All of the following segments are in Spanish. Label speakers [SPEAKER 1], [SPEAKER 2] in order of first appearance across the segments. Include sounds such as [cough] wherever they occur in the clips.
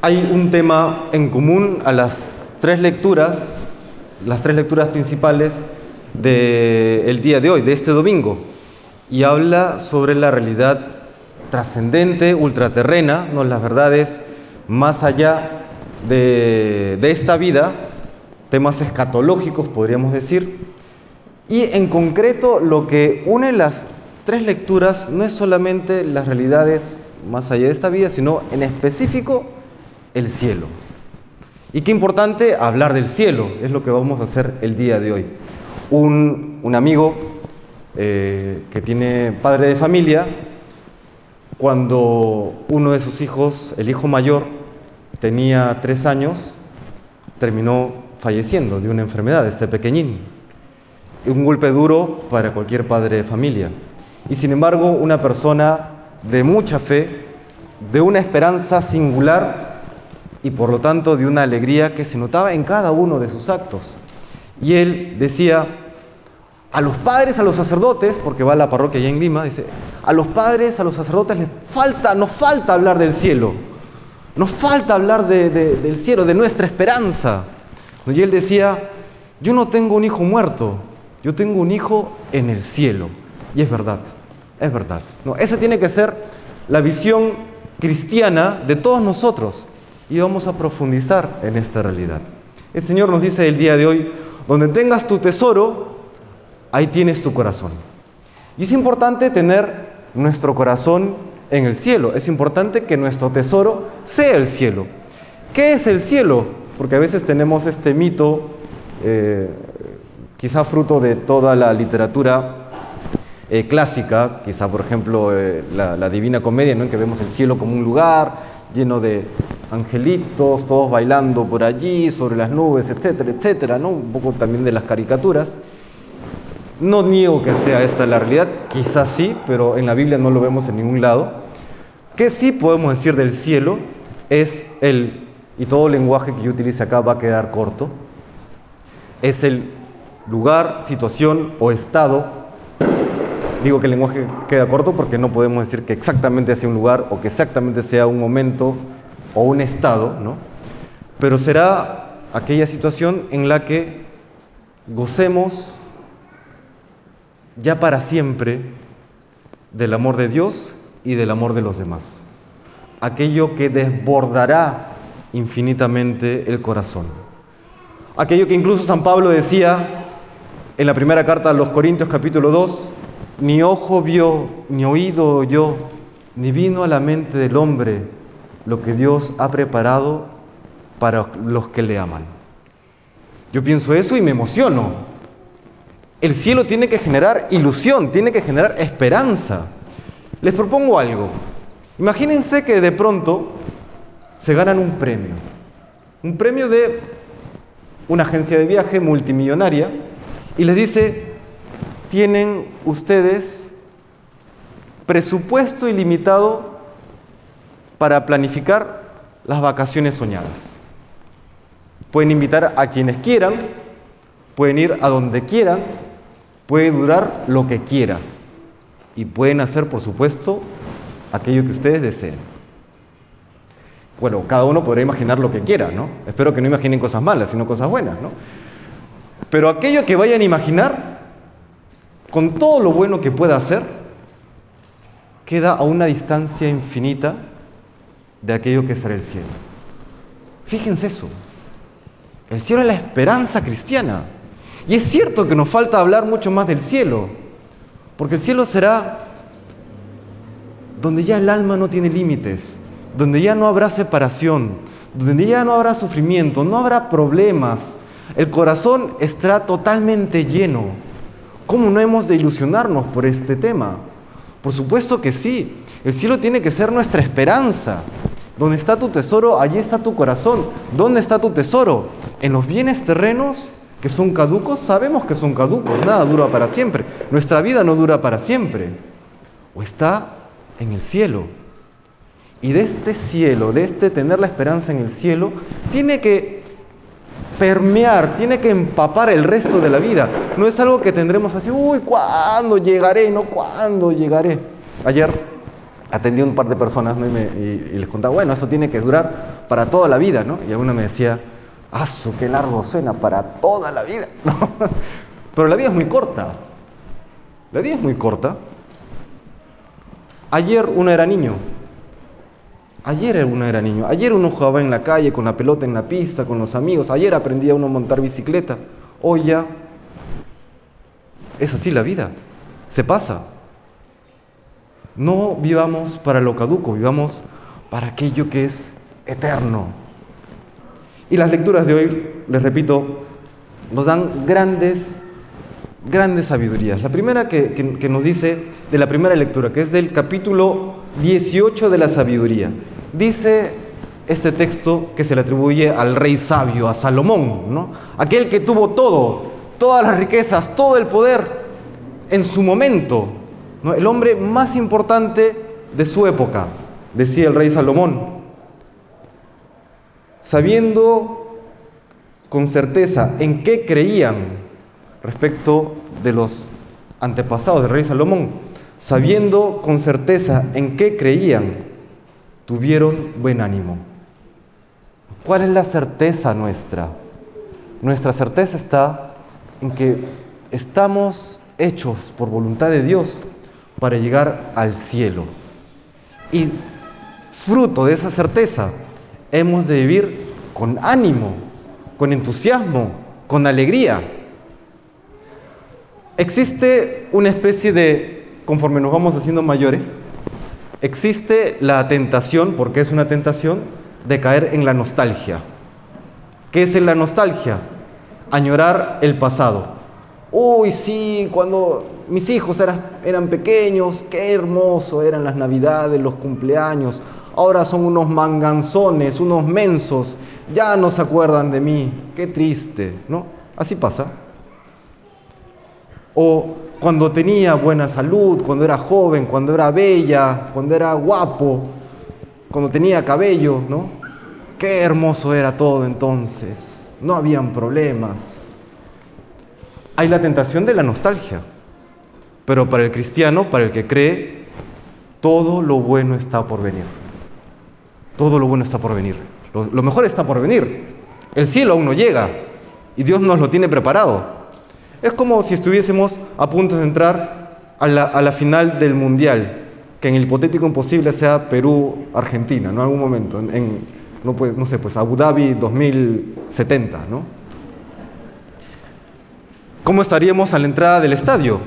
[SPEAKER 1] hay un tema en común a las tres lecturas, las tres lecturas principales del día de hoy, de este domingo, y habla sobre la realidad trascendente, ultraterrena, ¿no? las verdades más allá de, de esta vida, temas escatológicos podríamos decir, y en concreto lo que une las tres lecturas no es solamente las realidades más allá de esta vida, sino en específico el cielo. Y qué importante hablar del cielo, es lo que vamos a hacer el día de hoy. Un, un amigo eh, que tiene padre de familia, cuando uno de sus hijos, el hijo mayor, tenía tres años, terminó falleciendo de una enfermedad, este pequeñín. Un golpe duro para cualquier padre de familia. Y sin embargo, una persona de mucha fe, de una esperanza singular y por lo tanto de una alegría que se notaba en cada uno de sus actos. Y él decía, a los padres, a los sacerdotes, porque va a la parroquia allá en Lima, dice, a los padres, a los sacerdotes les falta, nos falta hablar del cielo, nos falta hablar de, de, del cielo, de nuestra esperanza. Y él decía, yo no tengo un hijo muerto, yo tengo un hijo en el cielo. Y es verdad, es verdad. No, esa tiene que ser la visión cristiana de todos nosotros. Y vamos a profundizar en esta realidad. El Señor nos dice el día de hoy, donde tengas tu tesoro, ahí tienes tu corazón. Y es importante tener nuestro corazón en el cielo. Es importante que nuestro tesoro sea el cielo. ¿Qué es el cielo? Porque a veces tenemos este mito, eh, quizá fruto de toda la literatura eh, clásica, quizá por ejemplo eh, la, la, Divina Comedia, ¿no? en que vemos el cielo como un lugar lleno de angelitos, todos bailando por allí, sobre las nubes, etcétera, etcétera, ¿no? un poco también de las caricaturas. No niego que sea esta la realidad, quizás sí, pero en la Biblia no lo vemos en ningún lado. ¿Qué sí podemos decir del cielo? Es el, y todo lenguaje que yo utilice acá va a quedar corto, es el lugar, situación o estado. Digo que el lenguaje queda corto porque no podemos decir que exactamente sea un lugar o que exactamente sea un momento o un estado, ¿no? Pero será aquella situación en la que gocemos ya para siempre del amor de Dios y del amor de los demás. Aquello que desbordará infinitamente el corazón. Aquello que incluso San Pablo decía en la primera carta a los Corintios capítulo 2, ni ojo vio, ni oído oyó, ni vino a la mente del hombre lo que Dios ha preparado para los que le aman. Yo pienso eso y me emociono, el cielo tiene que generar ilusión, tiene que generar esperanza. Les propongo algo. Imagínense que de pronto se ganan un premio. Un premio de una agencia de viaje multimillonaria y les dice, tienen ustedes presupuesto ilimitado para planificar las vacaciones soñadas. Pueden invitar a quienes quieran, pueden ir a donde quieran, puede durar lo que quiera y pueden hacer, por supuesto, aquello que ustedes deseen. Bueno, cada uno podrá imaginar lo que quiera, ¿no? Espero que no imaginen cosas malas, sino cosas buenas, ¿no? Pero aquello que vayan a imaginar, con todo lo bueno que pueda hacer, queda a una distancia infinita de aquello que será el cielo. Fíjense eso. El cielo es la esperanza cristiana. Y es cierto que nos falta hablar mucho más del cielo, porque el cielo será donde ya el alma no tiene límites, donde ya no habrá separación, donde ya no habrá sufrimiento, no habrá problemas. El corazón estará totalmente lleno. ¿Cómo no hemos de ilusionarnos por este tema? Por supuesto que sí. El cielo tiene que ser nuestra esperanza. Donde está tu tesoro, allí está tu corazón. ¿Dónde está tu tesoro? ¿En los bienes terrenos? que son caducos, sabemos que son caducos, nada dura para siempre. Nuestra vida no dura para siempre. O está en el cielo. Y de este cielo, de este tener la esperanza en el cielo, tiene que permear, tiene que empapar el resto de la vida. No es algo que tendremos así, uy, ¿cuándo llegaré? No, ¿cuándo llegaré? Ayer atendí a un par de personas y, les contaba, bueno, eso tiene que durar para toda la vida, ¿no? Y alguna me decía, ¡ah, qué largo suena para toda la vida! [laughs] ¿no? Pero la vida es muy corta. La vida es muy corta. Ayer uno era niño. Ayer uno era niño. Ayer uno jugaba en la calle con la pelota en la pista, con los amigos. Ayer aprendía uno a montar bicicleta. Hoy ya es así la vida. Se pasa. No vivamos para lo caduco, vivamos para aquello que es eterno. Y las lecturas de hoy, les repito, nos dan grandes, grandes sabidurías. La primera que, que- nos dice de la primera lectura, que es del capítulo 18 de la sabiduría, dice este texto que se le atribuye al rey sabio, a Salomón, ¿no? aquel que tuvo todo, todas las riquezas, todo el poder en su momento, el hombre más importante de su época, decía el rey Salomón, sabiendo con certeza en qué creían respecto de los antepasados del rey Salomón, sabiendo con certeza en qué creían, tuvieron buen ánimo. ¿Cuál es la certeza nuestra? Nuestra certeza está en que estamos hechos por voluntad de Dios para llegar al cielo. Y fruto de esa certeza hemos de vivir con ánimo, con entusiasmo, con alegría. Existe una especie de, conforme nos vamos haciendo mayores, existe la tentación, porque es una tentación, de caer en la nostalgia. ¿Qué es la nostalgia? Añorar el pasado. Uy, sí, cuando mis hijos eran, eran pequeños, qué hermoso eran las navidades, los cumpleaños. Ahora son unos manganzones, unos mensos, ya no se acuerdan de mí, qué triste, ¿no? Así pasa. O cuando tenía buena salud, cuando era joven, cuando era bella, cuando era guapo, cuando tenía cabello, ¿no? Qué hermoso era todo entonces, no habían problemas. Hay la tentación de la nostalgia, pero para el cristiano, para el que cree, todo lo bueno está por venir. Todo lo bueno está por venir. Lo, mejor está por venir. El cielo aún no llega y Dios nos lo tiene preparado. Es como si estuviésemos a punto de entrar a la, final del Mundial, que en el hipotético imposible sea Perú-Argentina, ¿no? En algún momento, en, en, no, pues, no sé, pues Abu Dhabi 2070, ¿no? ¿Cómo estaríamos a la entrada del estadio?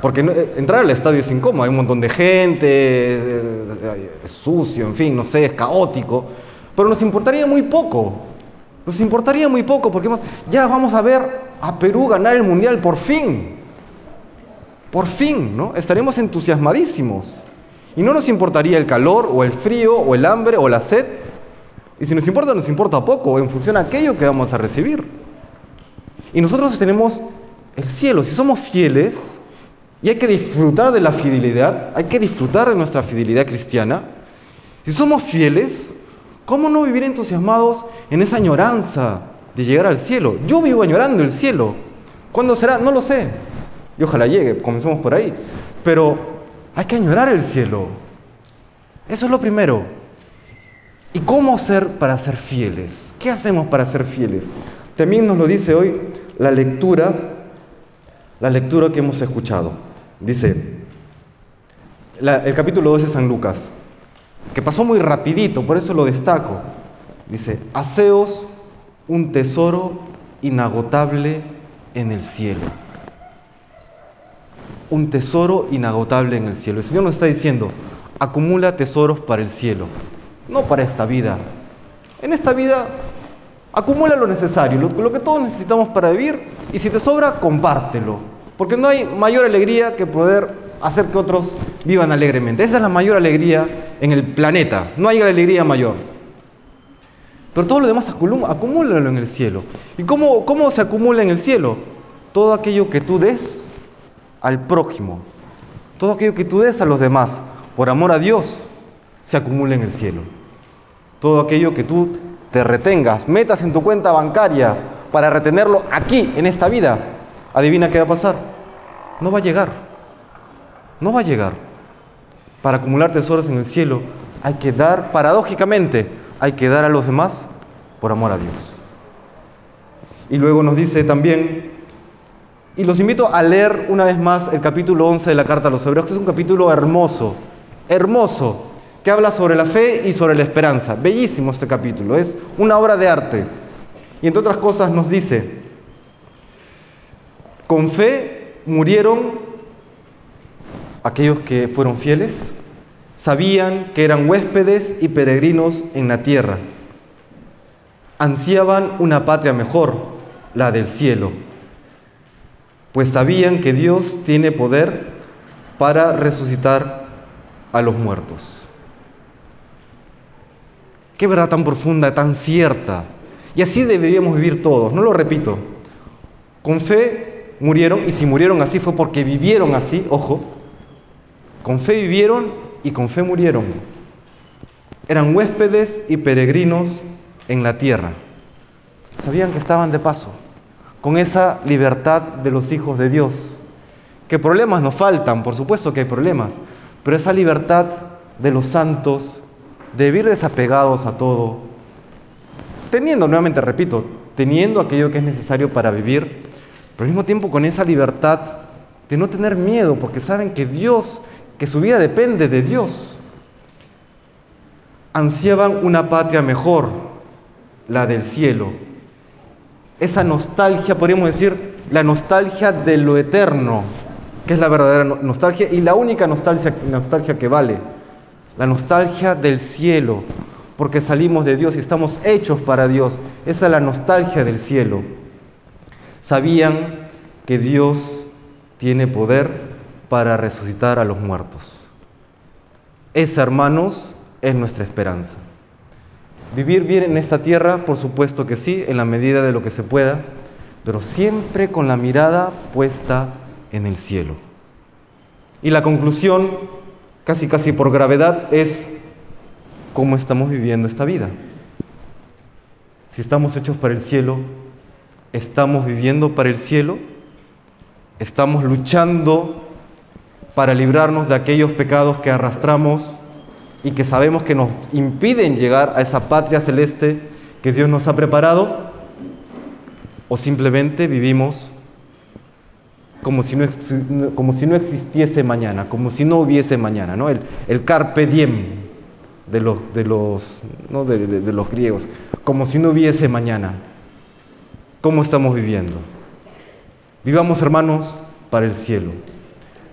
[SPEAKER 1] Porque eh, entrar al estadio es incómodo, hay un montón de gente, eh, es sucio, en fin, no sé, es caótico, pero nos importaría muy poco, nos importaría muy poco, porque ya vamos a ver a Perú ganar el Mundial por fin, por fin, ¿no? Estaremos entusiasmadísimos. Y no nos importaría el calor, o el frío, o el hambre, o la sed. Y si nos importa, nos importa poco, en función a aquello que vamos a recibir. Y nosotros tenemos el cielo, si somos fieles, y hay que disfrutar de la fidelidad, hay que disfrutar de nuestra fidelidad cristiana. Si somos fieles, ¿cómo no vivir entusiasmados en esa añoranza de llegar al cielo? Yo vivo añorando el cielo. ¿Cuándo será? No lo sé. Y ojalá llegue, comencemos por ahí. Pero hay que añorar el cielo. Eso es lo primero. ¿Y cómo ser para ser fieles? ¿Qué hacemos para ser fieles? También nos lo dice hoy la lectura, la lectura que hemos escuchado. Dice, el capítulo 2 de San Lucas, que pasó muy rapidito, por eso lo destaco. Dice, haceos un tesoro inagotable en el cielo. Un tesoro inagotable en el cielo. El Señor nos está diciendo, acumula tesoros para el cielo, no para esta vida. En esta vida acumula lo necesario, lo, que todos necesitamos para vivir, y si te sobra, compártelo. Porque no hay mayor alegría que poder hacer que otros vivan alegremente. Esa es la mayor alegría en el planeta. No hay alegría mayor. Pero todo lo demás acumúlalo en el cielo. ¿Y cómo, cómo se acumula en el cielo? Todo aquello que tú des al prójimo, todo aquello que tú des a los demás, por amor a Dios, se acumula en el cielo. Todo aquello que tú te retengas, metas en tu cuenta bancaria para retenerlo aquí, en esta vida, adivina qué va a pasar. No va a llegar. No va a llegar. Para acumular tesoros en el cielo hay que dar, paradójicamente, hay que dar a los demás por amor a Dios. Y luego nos dice también, y los invito a leer una vez más el capítulo 11 de la Carta a los Hebreos, que es un capítulo hermoso, hermoso, que habla sobre la fe y sobre la esperanza. Bellísimo este capítulo, es una obra de arte. Y entre otras cosas nos dice, con fe murieron aquellos que fueron fieles, sabían que eran huéspedes y peregrinos en la tierra, ansiaban una patria mejor, la del cielo, pues sabían que Dios tiene poder para resucitar a los muertos. Qué verdad tan profunda, tan cierta. Y así deberíamos vivir todos, no lo repito. Con fe murieron, y si murieron así fue porque vivieron así, ojo, con fe vivieron y con fe murieron. Eran huéspedes y peregrinos en la tierra. Sabían que estaban de paso, con esa libertad de los hijos de Dios. Que problemas nos faltan, por supuesto que hay problemas, pero esa libertad de los santos, de vivir desapegados a todo, teniendo, nuevamente repito, teniendo aquello que es necesario para vivir, pero al mismo tiempo con esa libertad de no tener miedo, porque saben que Dios, que su vida depende de Dios. Ansiaban una patria mejor, la del cielo. Esa nostalgia, podríamos decir, la nostalgia de lo eterno, que es la verdadera nostalgia y la única nostalgia, nostalgia que vale, la nostalgia del cielo, porque salimos de Dios y estamos hechos para Dios. Esa es la nostalgia del cielo. Sabían que Dios tiene poder para resucitar a los muertos. Esa, hermanos, es nuestra esperanza. Vivir bien en esta tierra, por supuesto que sí, en la medida de lo que se pueda, pero siempre con la mirada puesta en el cielo. Y la conclusión, casi casi por gravedad, es cómo estamos viviendo esta vida. Si estamos hechos para el cielo, estamos viviendo para el cielo, estamos luchando para librarnos de aquellos pecados que arrastramos y que sabemos que nos impiden llegar a esa patria celeste que Dios nos ha preparado, o simplemente vivimos como si no, como si no existiese mañana, como si no hubiese mañana, ¿no? el, el carpe diem de los, de, los, ¿no? de, de, de los griegos, como si no hubiese mañana. ¿Cómo estamos viviendo? Vivamos, hermanos, para el cielo.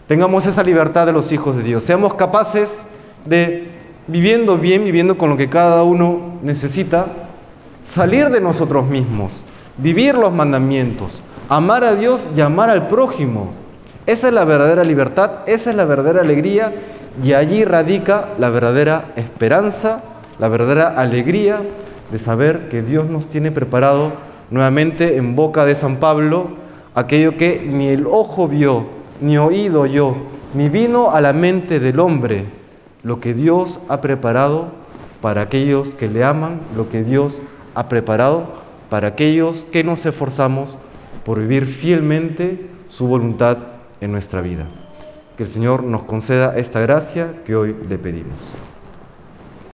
[SPEAKER 1] Tengamos esa libertad de los hijos de Dios. Seamos capaces de, viviendo bien, viviendo con lo que cada uno necesita, salir de nosotros mismos, vivir los mandamientos, amar a Dios y amar al prójimo. Esa es la verdadera libertad, esa es la verdadera alegría y allí radica la verdadera esperanza, la verdadera alegría de saber que Dios nos tiene preparado nuevamente en boca de San Pablo aquello que ni el ojo vio, ni oído oyó, ni vino a la mente del hombre, lo que Dios ha preparado para aquellos que le aman, lo que Dios ha preparado para aquellos que nos esforzamos por vivir fielmente su voluntad en nuestra vida. Que el Señor nos conceda esta gracia que hoy le pedimos.